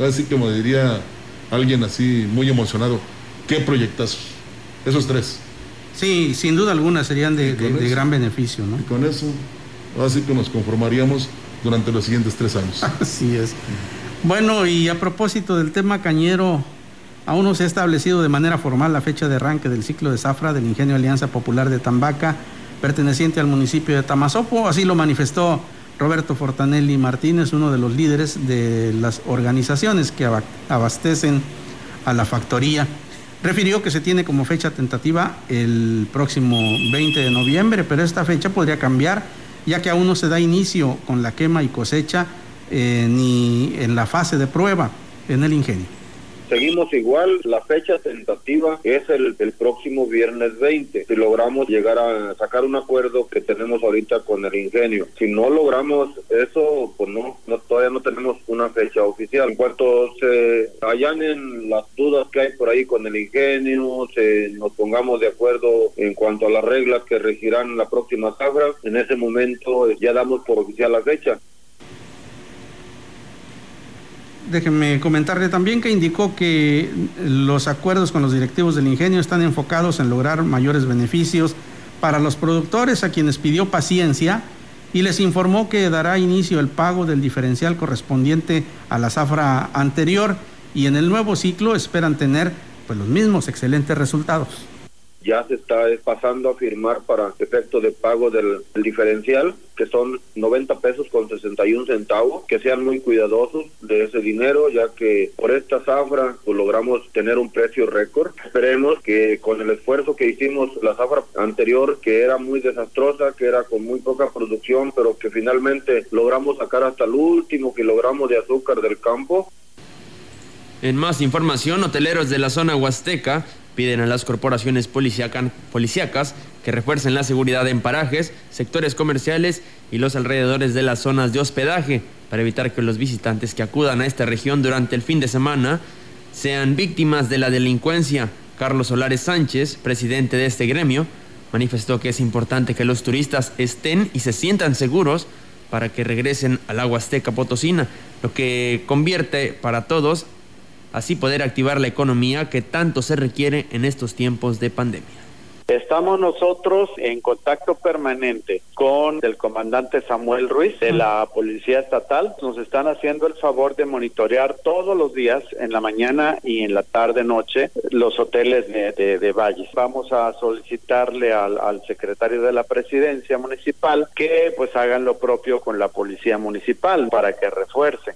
[SPEAKER 1] Así como diría alguien así muy emocionado, qué proyectazos. Esos tres.
[SPEAKER 2] Sí, sin duda alguna serían de, de, de gran beneficio, ¿no?
[SPEAKER 1] Y con eso, así que nos conformaríamos durante los siguientes tres años.
[SPEAKER 2] Así es. Bueno, y a propósito del tema cañero, Aún no se ha establecido de manera formal la fecha de arranque del ciclo de zafra del Ingenio Alianza Popular de Tambaca, perteneciente al municipio de Tamazopo. Así lo manifestó Roberto Fortanelli Martínez, uno de los líderes de las organizaciones que abastecen a la factoría. Refirió que se tiene como fecha tentativa el próximo 20 de noviembre, pero esta fecha podría cambiar ya que aún no se da inicio con la quema y cosecha eh, ni en la fase de prueba en el ingenio.
[SPEAKER 26] Seguimos igual, la fecha tentativa es el, el, próximo viernes 20. Si logramos llegar a sacar un acuerdo que tenemos ahorita con el ingenio. Si no logramos eso, pues no, no todavía no tenemos una fecha oficial. En cuanto se allanen las dudas que hay por ahí con el ingenio, se nos pongamos de acuerdo en cuanto a las reglas que regirán la próxima zafra, en ese momento ya damos por oficial la fecha.
[SPEAKER 2] Déjenme comentarle también que indicó que los acuerdos con los directivos del ingenio están enfocados en lograr mayores beneficios para los productores a quienes pidió paciencia y les informó que dará inicio el pago del diferencial correspondiente a la zafra anterior. Y en el nuevo ciclo esperan tener pues los mismos excelentes resultados
[SPEAKER 26] ya se está pasando a firmar para efecto de pago del, diferencial, que son 90 pesos con 61 centavos, que sean muy cuidadosos de ese dinero, ya que por esta zafra pues, logramos tener un precio récord. Esperemos que con el esfuerzo que hicimos la zafra anterior, que era muy desastrosa, que era con muy poca producción, pero que finalmente logramos sacar hasta el último kilogramo de azúcar del campo.
[SPEAKER 3] En más información, hoteleros de la zona huasteca Piden a las corporaciones policíacas que refuercen la seguridad en parajes, sectores comerciales y los alrededores de las zonas de hospedaje para evitar que los visitantes que acudan a esta región durante el fin de semana sean víctimas de la delincuencia. Carlos Solares Sánchez, presidente de este gremio, manifestó que es importante que los turistas estén y se sientan seguros para que regresen al agua azteca potosina, lo que convierte para todos así poder activar la economía que tanto se requiere en estos tiempos de pandemia.
[SPEAKER 27] Estamos nosotros en contacto permanente con el comandante Samuel Ruiz de la Policía Estatal. Nos están haciendo el favor de monitorear todos los días, en la mañana y en la tarde-noche, los hoteles de, de, Valles. Vamos a solicitarle al, al, secretario de la Presidencia Municipal que pues hagan lo propio con la Policía Municipal para que refuercen.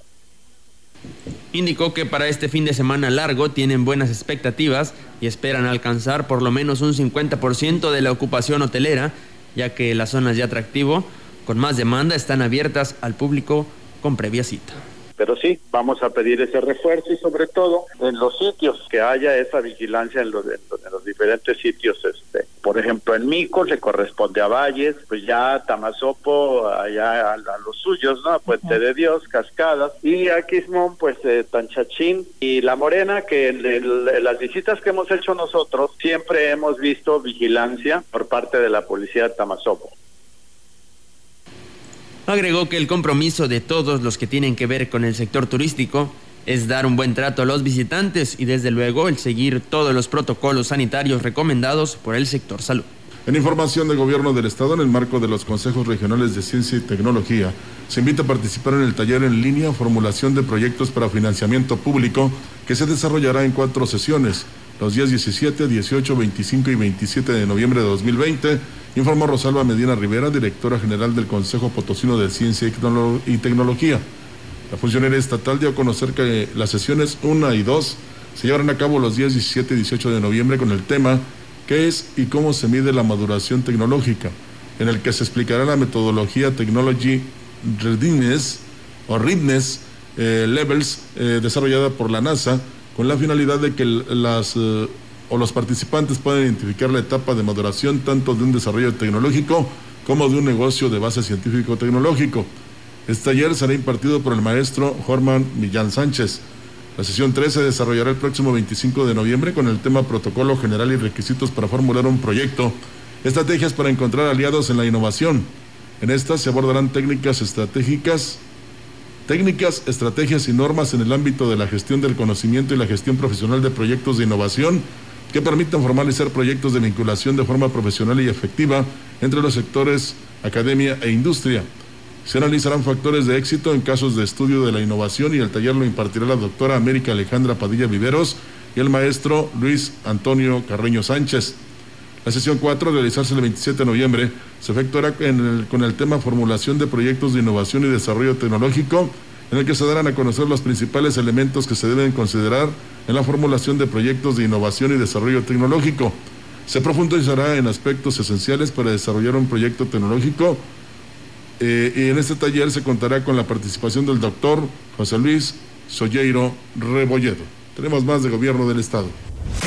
[SPEAKER 3] Indicó que para este fin de semana largo tienen buenas expectativas y esperan alcanzar por lo menos un 50% de la ocupación hotelera, ya que las zonas de atractivo con más demanda están abiertas al público con previa cita.
[SPEAKER 27] Pero sí, vamos a pedir ese refuerzo y sobre todo en los sitios, que haya esa vigilancia en los, en los diferentes sitios. este Por ejemplo, en Mico le corresponde a Valles, pues ya Tamazopo, allá a, los suyos, ¿no? Puente de Dios, Cascadas, y a Quismón, pues eh, Tanchachín y La Morena, que en, las visitas que hemos hecho nosotros siempre hemos visto vigilancia por parte de la policía de Tamazopo.
[SPEAKER 3] Agregó que el compromiso de todos los que tienen que ver con el sector turístico es dar un buen trato a los visitantes y desde luego el seguir todos los protocolos sanitarios recomendados por el sector salud.
[SPEAKER 1] En información del Gobierno del Estado, en el marco de los consejos regionales de ciencia y tecnología, se invita a participar en el taller en línea Formulación de Proyectos para Financiamiento Público, que se desarrollará en cuatro sesiones, los días 17, 18, 25 y 27 de noviembre de 2020 informó Rosalba Medina Rivera, directora general del Consejo Potosino de Ciencia y Tecnología. La funcionaria estatal dio a conocer que las sesiones 1 y 2 se llevarán a cabo los días 17 y 18 de noviembre con el tema ¿Qué es y cómo se mide la maduración tecnológica? en el que se explicará la metodología Technology Readiness o Readiness eh, Levels eh, desarrollada por la NASA con la finalidad de que las eh, o los participantes pueden identificar la etapa de maduración tanto de un desarrollo tecnológico como de un negocio de base científico-tecnológico. Este taller será impartido por el maestro Jorman Millán Sánchez. La sesión 3 se desarrollará el próximo 25 de noviembre con el tema Protocolo General y Requisitos para formular un proyecto, estrategias para encontrar aliados en la innovación. En esta se abordarán técnicas estratégicas, técnicas, estrategias y normas en el ámbito de la gestión del conocimiento y la gestión profesional de proyectos de innovación que permitan formalizar proyectos de vinculación de forma profesional y efectiva entre los sectores academia e industria. Se analizarán factores de éxito en casos de estudio de la innovación y el taller lo impartirá la doctora América Alejandra Padilla Viveros y el maestro Luis Antonio Carreño Sánchez. La sesión 4, realizarse el 27 de noviembre, se efectuará con el tema formulación de proyectos de innovación y desarrollo tecnológico en el que se darán a conocer los principales elementos que se deben considerar en la formulación de proyectos de innovación y desarrollo tecnológico. Se profundizará en aspectos esenciales para desarrollar un proyecto tecnológico, Eh, y en este taller se contará con la participación del doctor José Luis Solleiro Rebolledo. Tenemos más de gobierno del Estado.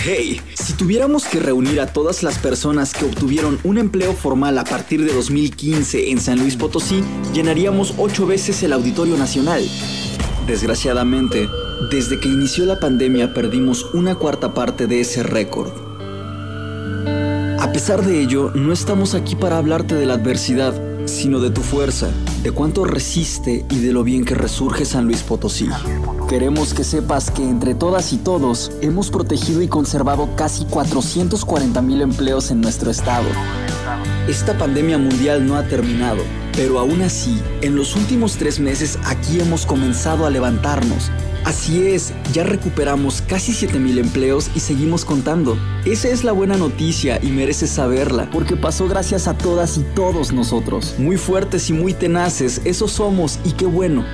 [SPEAKER 28] Hey, si tuviéramos que reunir a todas las personas que obtuvieron un empleo formal a partir de 2015 en San Luis Potosí, llenaríamos ocho veces el Auditorio Nacional. Desgraciadamente, desde que inició la pandemia perdimos una cuarta parte de ese récord. A pesar de ello, no estamos aquí para hablarte de la adversidad, sino de tu fuerza, de cuánto resiste y de lo bien que resurge San Luis Potosí. Queremos que sepas que entre todas y todos hemos protegido y conservado casi 440 mil empleos en nuestro estado. Esta pandemia mundial no ha terminado, pero aún así, en los últimos tres meses aquí hemos comenzado a levantarnos. Así es, ya recuperamos casi 7.000 empleos y seguimos contando. Esa es la buena noticia y mereces saberla, porque pasó gracias a todas y todos nosotros. Muy fuertes y muy tenaces, eso somos y qué bueno,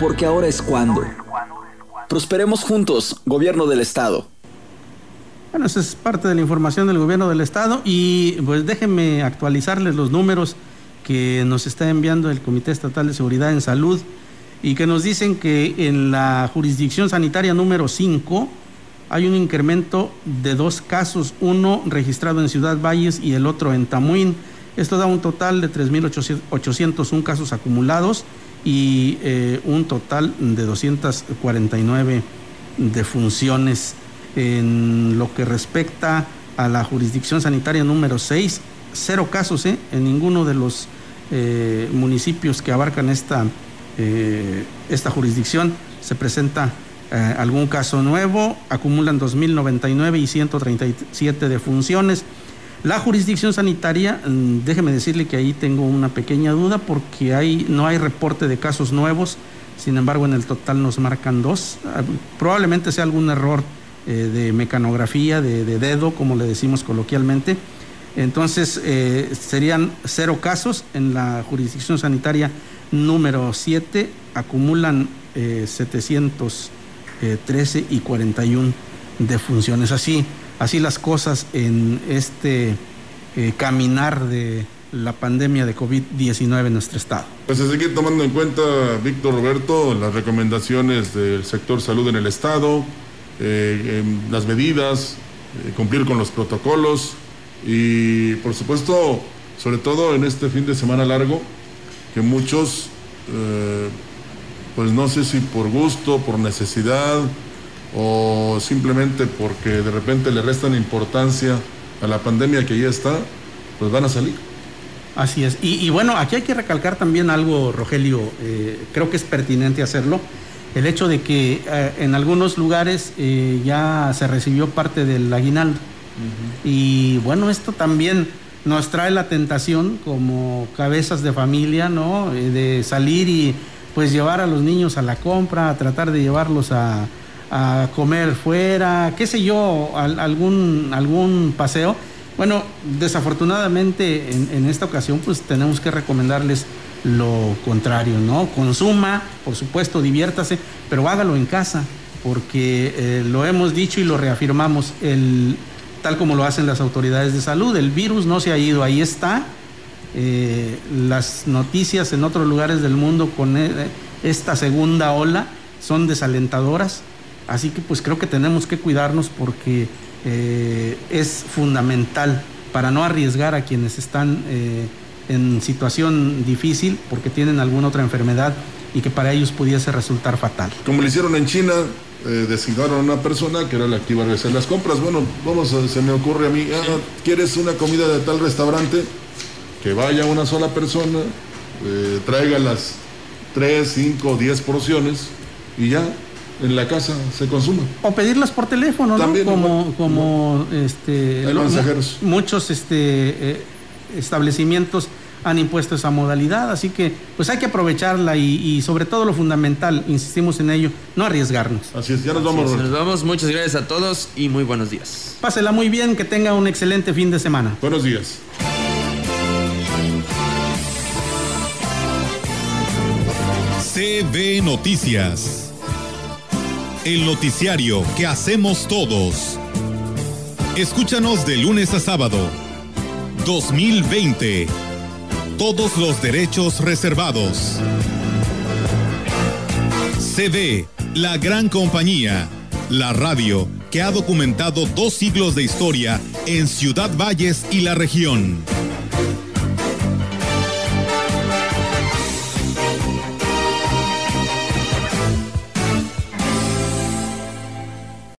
[SPEAKER 28] porque ahora es cuando. Prosperemos juntos, gobierno del Estado.
[SPEAKER 2] Bueno, esa es parte de la información del gobierno del Estado y pues déjenme actualizarles los números que nos está enviando el Comité Estatal de Seguridad en Salud y que nos dicen que en la jurisdicción sanitaria número 5 hay un incremento de dos casos, uno registrado en Ciudad Valles y el otro en Tamuín. Esto da un total de 3.801 casos acumulados y eh, un total de 249 defunciones. En lo que respecta a la jurisdicción sanitaria número 6, cero casos ¿eh? en ninguno de los eh, municipios que abarcan esta esta jurisdicción se presenta algún caso nuevo, acumulan 2.099 y 137 defunciones. La jurisdicción sanitaria, mm, déjeme decirle que ahí tengo una pequeña duda porque hay, no hay reporte de casos nuevos, sin embargo en el total nos marcan dos. Ah, probablemente sea algún error eh, de mecanografía, de, de, dedo, como le decimos coloquialmente. Entonces serían cero casos en la jurisdicción sanitaria número 7 acumulan 713 eh, y 41 defunciones. Así, así las cosas en este eh, caminar de la pandemia de COVID-19 en nuestro estado.
[SPEAKER 1] Pues a seguir tomando en cuenta, Víctor Roberto, las recomendaciones del sector salud en el estado, eh, las medidas, cumplir con los protocolos y por supuesto, sobre todo en este fin de semana largo, que muchos, eh, pues no sé si por gusto, por necesidad o simplemente porque de repente le restan importancia a la pandemia que ya está, pues van a salir.
[SPEAKER 2] Así es. Y, bueno, aquí hay que recalcar también algo, Rogelio, eh, creo que es pertinente hacerlo, el hecho de que eh, en algunos lugares ya se recibió parte del aguinaldo. Y bueno, esto también nos trae la tentación como cabezas de familia, ¿no? Eh, de salir y pues llevar a los niños a la compra, tratar de llevarlos a, comer fuera, qué sé yo, algún, algún paseo. Bueno, desafortunadamente en, esta ocasión pues tenemos que recomendarles lo contrario, ¿no? Consuma, por supuesto, diviértase, pero hágalo en casa, porque eh, lo hemos dicho y lo reafirmamos, el, tal como lo hacen las autoridades de salud. El virus no se ha ido, ahí está. Eh, las noticias en otros lugares del mundo con eh, esta segunda ola son desalentadoras. Así que pues creo que tenemos que cuidarnos porque eh, es fundamental para no arriesgar a quienes están en situación difícil porque tienen alguna otra enfermedad y que para ellos pudiese resultar fatal.
[SPEAKER 1] Como lo hicieron en China, eh, designaron a una persona que era la que iba a realizar las compras. Bueno, vamos, a, se me ocurre a mí, ah, ¿quieres una comida de tal restaurante? Que vaya una sola persona, eh, traiga las 3, 5, 10 porciones y ya en la casa se consuma.
[SPEAKER 2] O pedirlas por teléfono, ¿no? Como, como este, muchos este, eh, establecimientos han impuesto esa modalidad, así que pues hay que aprovecharla y, sobre todo lo fundamental, insistimos en ello, no arriesgarnos.
[SPEAKER 1] Así es, ya nos vamos.
[SPEAKER 3] nos vamos, muchas gracias a todos y muy buenos días.
[SPEAKER 2] Pásela muy bien, que tenga un excelente fin de semana.
[SPEAKER 1] Buenos días.
[SPEAKER 6] CB Noticias. El noticiario que hacemos todos. Escúchanos de lunes a sábado. 2020 todos los derechos reservados. CD, la gran compañía, la radio que ha documentado dos siglos de historia en Ciudad Valles y la región.